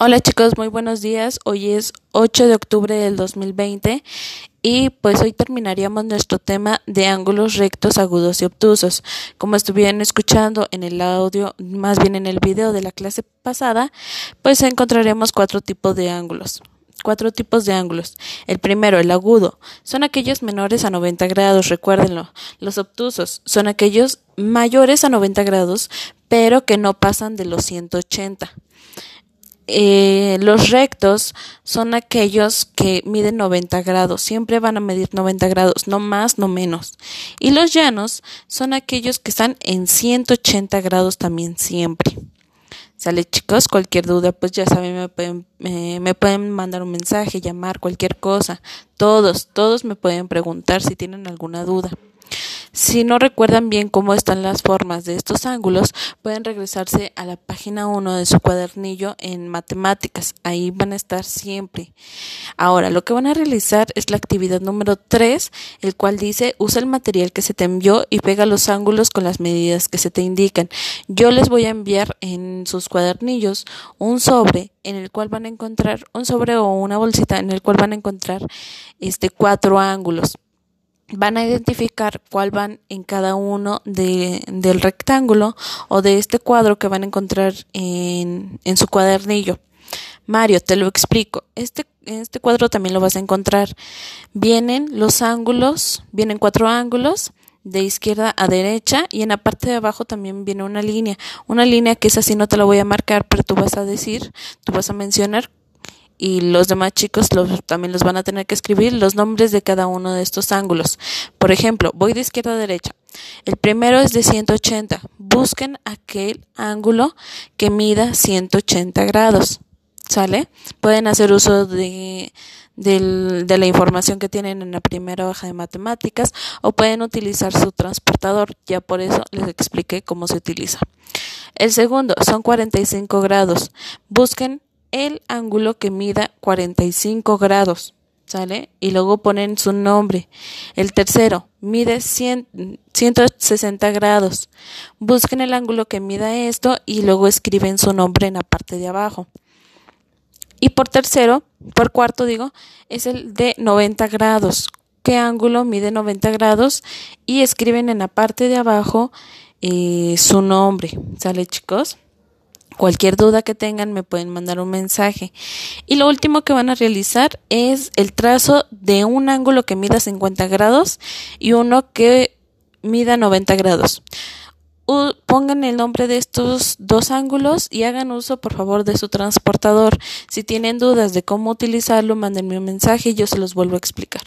Hola chicos, muy buenos días. Hoy es 8 de octubre del 2020 y pues hoy terminaríamos nuestro tema de ángulos rectos, agudos y obtusos. Como estuvieron escuchando en el audio, más bien en el video de la clase pasada, pues encontraremos cuatro tipos de ángulos. Cuatro tipos de ángulos. El primero, el agudo, son aquellos menores a 90 grados, recuérdenlo. Los obtusos son aquellos mayores a 90 grados, pero que no pasan de los 180. Eh, los rectos son aquellos que miden 90 grados, siempre van a medir 90 grados, no más, no menos. Y los llanos son aquellos que están en 180 grados también siempre. Sale chicos, cualquier duda, pues ya saben, me pueden, me pueden mandar un mensaje, llamar, cualquier cosa. Todos, todos me pueden preguntar si tienen alguna duda. Si no recuerdan bien cómo están las formas de estos ángulos, pueden regresarse a la página 1 de su cuadernillo en matemáticas. Ahí van a estar siempre. Ahora, lo que van a realizar es la actividad número 3, el cual dice usa el material que se te envió y pega los ángulos con las medidas que se te indican. Yo les voy a enviar en sus cuadernillos un sobre en el cual van a encontrar un sobre o una bolsita en el cual van a encontrar este cuatro ángulos van a identificar cuál van en cada uno de, del rectángulo o de este cuadro que van a encontrar en, en su cuadernillo. Mario, te lo explico. Este, este cuadro también lo vas a encontrar. Vienen los ángulos, vienen cuatro ángulos de izquierda a derecha y en la parte de abajo también viene una línea. Una línea que es así, no te la voy a marcar, pero tú vas a decir, tú vas a mencionar y los demás chicos también los van a tener que escribir los nombres de cada uno de estos ángulos. Por ejemplo, voy de izquierda a derecha. El primero es de 180. Busquen aquel ángulo que mida 180 grados. ¿Sale? Pueden hacer uso de, de la información que tienen en la primera hoja de matemáticas o pueden utilizar su transportador. Ya por eso les expliqué cómo se utiliza. El segundo son 45 grados. Busquen el ángulo que mida 45 grados, ¿sale? Y luego ponen su nombre. El tercero mide 160 grados. Busquen el ángulo que mida esto y luego escriben su nombre en la parte de abajo. Y por tercero, por cuarto digo, es el de 90 grados. ¿Qué ángulo mide 90 grados? Y escriben en la parte de abajo eh, su nombre. ¿Sale chicos? Cualquier duda que tengan me pueden mandar un mensaje. Y lo último que van a realizar es el trazo de un ángulo que mida 50 grados y uno que mida 90 grados. pongan el nombre de estos dos ángulos y hagan uso por favor de su transportador. Si tienen dudas de cómo utilizarlo, mándenme un mensaje y yo se los vuelvo a explicar.